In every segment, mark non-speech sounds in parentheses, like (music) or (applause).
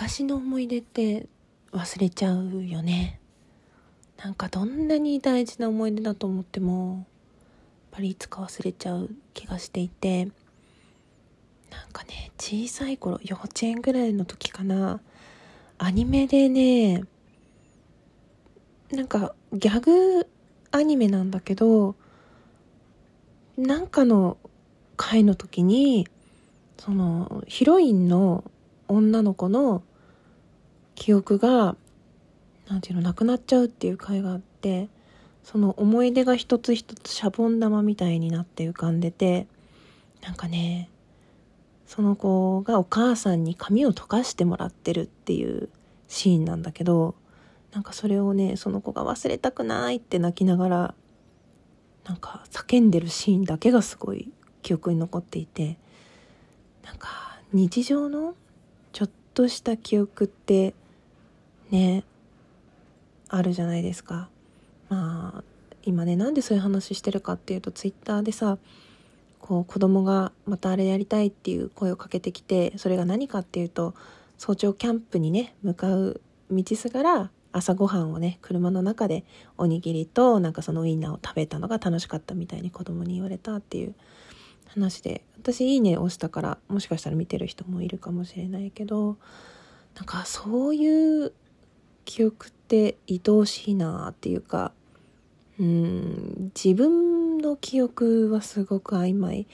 昔の思い出って忘れちゃうよね。なんかどんなに大事な思い出だと思ってもやっぱりいつか忘れちゃう気がしていて。なんかね小さい頃幼稚園ぐらいの時かな。アニメでねなんかギャグアニメなんだけどなんかの回の時にそのヒロインの女の子の記憶がなんていうのなくなっちゃうっていう回があってその思い出が一つ一つシャボン玉みたいになって浮かんでてなんかねその子がお母さんに髪を溶かしてもらってるっていうシーンなんだけどなんかそれをねその子が忘れたくないって泣きながらなんか叫んでるシーンだけがすごい記憶に残っていてなんか日常のとした記憶ってねあるじゃないですか。まあ今ねなんでそういう話してるかっていうとツイッターでさこう子供がまたあれやりたいっていう声をかけてきてそれが何かっていうと早朝キャンプにね向かう道すがら朝ごはんをね車の中でおにぎりとなんかそのウインナーを食べたのが楽しかったみたいに子供に言われたっていう話で私いいね押したからもしかしたら見てる人もいるかもしれないけどなんかそういう記憶って愛おしいなっていうかうん自分の記憶はすごく曖昧。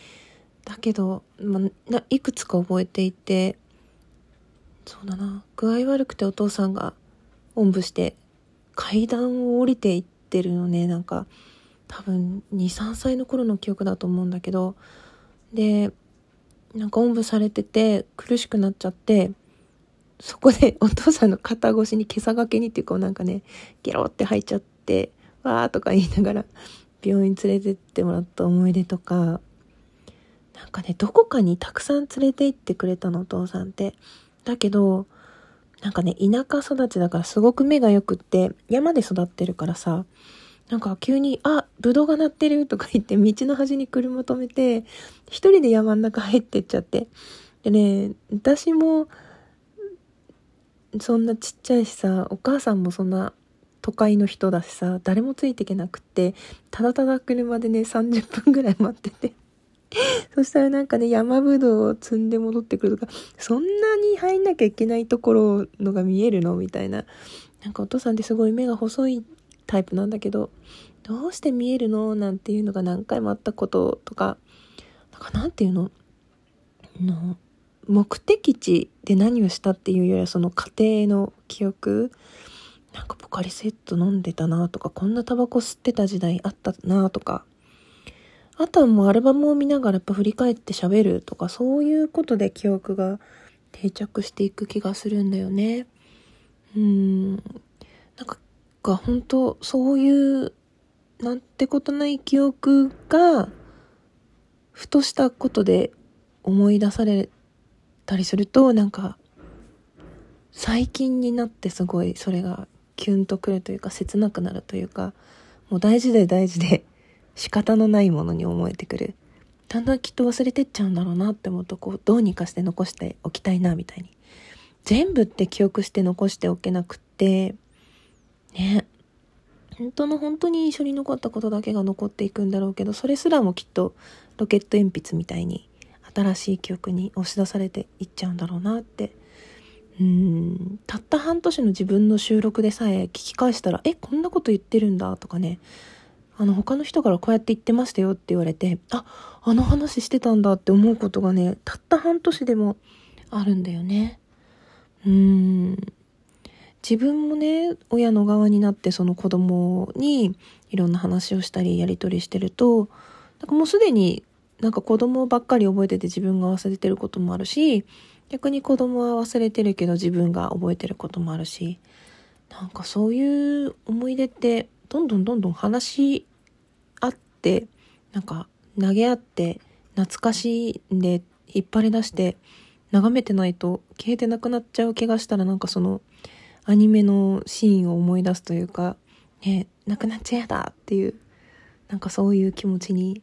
だけど、まあ、いくつか覚えていてそうだな具合悪くてお父さんがおんぶして階段を降りていってるのねなんか多分23歳の頃の記憶だと思うんだけどでなんかおんぶされてて苦しくなっちゃってそこで (laughs) お父さんの肩越しに今朝掛けにっていうかなんかねゲロって入っちゃってわーとか言いながら病院連れてってもらった思い出とかなんかねどこかにたくさん連れて行ってくれたのお父さんって。だけどなんかね田舎育ちだからすごく目が良くって山で育ってるからさなんか急に、あ、ブドウが鳴ってるとか言って道の端に車止めて、一人で山ん中入ってっちゃって。でね、私も、そんなちっちゃいしさ、お母さんもそんな都会の人だしさ、誰もついていけなくって、ただただ車でね、30分ぐらい待ってて。(laughs) そしたらなんかね、山ぶどうを積んで戻ってくるとか、そんなに入んなきゃいけないところのが見えるの？みたいな。なんかお父さんってすごい目が細いタイプなんだけど、どうして見えるの？なんていうのが何回もあったこととか、なんかなんていうの？の目的地で何をしたっていうよりはその家庭の記憶。なんかポカリセット飲んでたなとかこんなタバコ吸ってた時代あったなとか。あとはもうアルバムを見ながらやっぱ振り返って喋るとかそういうことで記憶が定着していく気がするんだよね。うん。なんかか本当そういうなんてことない記憶がふとしたことで思い出されたりするとなんか最近になってすごいそれがキュンとくるというか切なくなるというかもう大事で大事で仕方のないものに思えてくる。だんだんきっと忘れてっちゃうんだろうなって思うとこうどうにかして残しておきたいなみたいに。全部って記憶して残しておけなくってね。本当の本当に印象に残ったことだけが残っていくんだろうけどそれすらもきっとロケット鉛筆みたいに新しい記憶に押し出されていっちゃうんだろうなって。うん。たった半年の自分の収録でさえ聞き返したら「えこんなこと言ってるんだ」とかね。あの他の人からこうやって言ってましたよって言われてああの話してたんだって思うことがねたった半年でもあるんだよね。うん。自分もね親の側になってその子供にいろんな話をしたりやり取りしてるとなんかもうすでになんか子供ばっかり覚えてて自分が忘れてることもあるし逆に子供は忘れてるけど自分が覚えてることもあるしなんかそういう思い出ってどんどんどんどん話し合ってなんか投げ合って懐かしいんで引っ張り出して眺めてないと消えてなくなっちゃう気がしたらなんかそのアニメのシーンを思い出すというか、ね、なくなっちゃやだっていう、なんかそういう気持ちに、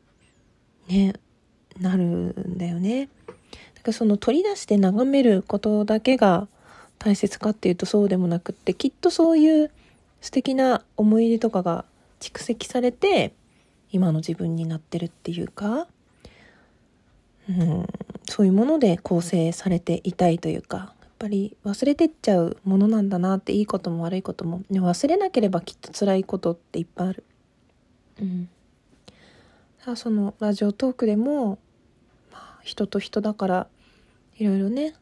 ね、なるんだよね。だからその取り出して眺めることだけが大切かっていうとそうでもなくってきっとそういう素敵な思い出とかが蓄積されて今の自分になってるっていうか、うん、そういうもので構成されていたいというかぱり忘れてっちゃうものなんだなっていいことも悪いことも。忘れなければきっと辛いことっていっぱいある。うん、さあそのラジオトークでも、まあ、人と人だからいろいろね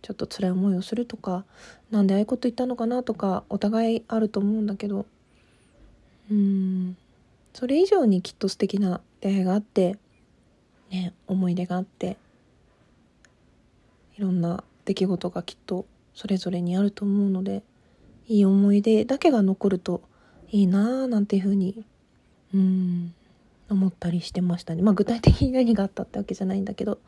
ちょっと辛い思いをするとか何でああいうこと言ったのかなとかお互いあると思うんだけどうん。それ以上にきっと素敵な出会いがあってね思い出があっていろんな出来事がきっとそれぞれにあると思うのでいい思い出だけが残るといいなあなんていうふうにうん思ったりしてましたね。まあ具体的に何があったってわけじゃないんだけど、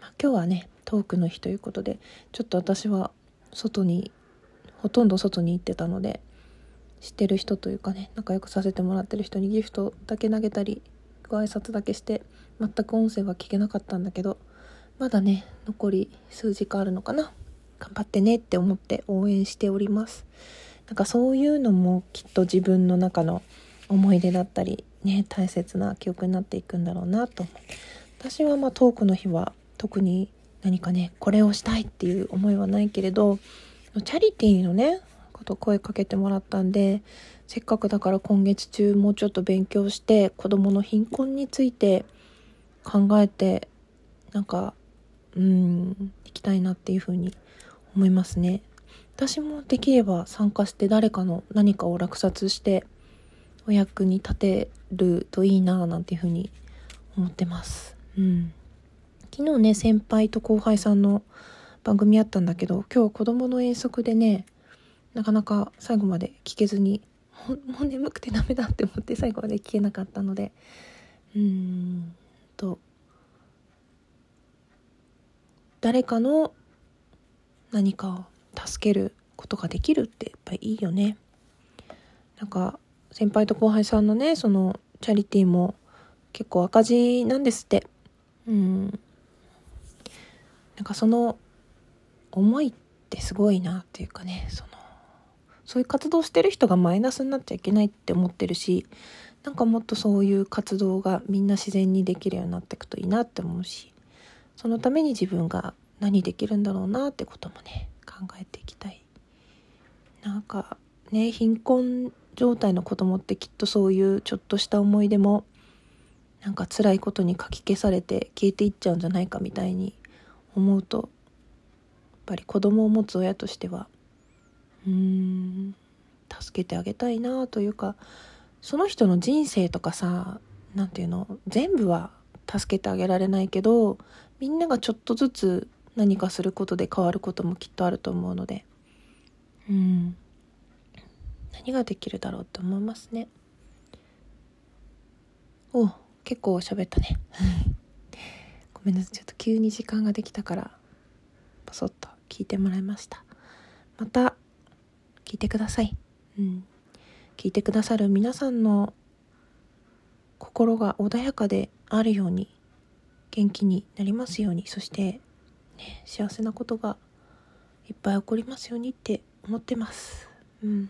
まあ、今日はねトークの日ということでちょっと私は外にほとんど外に行ってたので知ってる人というかね仲良くさせてもらってる人にギフトだけ投げたりご挨拶だけして全く音声は聞けなかったんだけどまだね残り数時間あるのかな。頑張ってねって思って応援しております。なんかそういうのもきっと自分の中の思い出だったりね大切な記憶になっていくんだろうなと。私はまあトークの日は特に何かねこれをしたいっていう思いはないけれどチャリティーのねこと声かけてもらったんでせっかくだから今月中もうちょっと勉強して子どもの貧困について考えてなんかうん行きたいなっていうふうに思いますね。私もできれば参加して誰かの何かを落札してお役に立てるといいななんていうふうに思ってます。うん。昨日ね先輩と後輩さんの番組あったんだけど今日子供の遠足でねなかなか最後まで聞けずにもう眠くてダメだって思って最後まで聞けなかったのでうんと誰かの何かを助けることができるってやっぱりいいよね。なんか先輩と後輩さんのねそのチャリティーも結構赤字なんですって。うん。なんかその思いってすごいなっていうかねそのそういう活動してる人がマイナスになっちゃいけないって思ってるしなんかもっとそういう活動がみんな自然にできるようになっていくといいなって思うし。そのために自分が何できるんだろうなってこともね考えていきたい。なんかね貧困状態の子供ってきっとそういうちょっとした思い出もなんか辛いことにかき消されて消えていっちゃうんじゃないかみたいに思うとやっぱり子供を持つ親としてはうーん助けてあげたいなというかその人の人生とかさ何て言うの全部は助けてあげられないけどみんながちょっとずつ何かすることで変わることもきっとあると思うので。うん。何ができるだろうって思いますね。お結構喋ったね。ごめんなさい。ちょっと急に時間ができたからポソッと聞いてもらいました。また聞いてください。うん。聞いてくださる皆さんの心が穏やかであるように元気になりますようにそして、ね、幸せなことがいっぱい起こりますようにって思ってます。うん。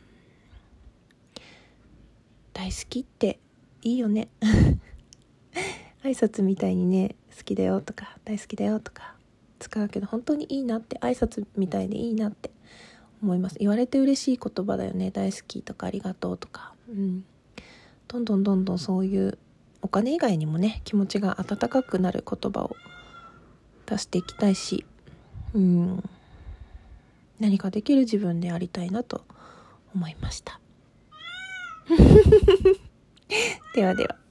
大好きっていいよね。(laughs) 挨拶みたいにね好きだよとか大好きだよとか使うけど本当にいいなって挨拶みたいでいいなって思います。言われて嬉しい言葉だよね。大好きとかありがとうとか。うん。どんどんどんどんそういうお金以外にもね気持ちが温かくなる言葉を出していきたいしうん何かできる自分でありたいなと思いました。(laughs) ではでは。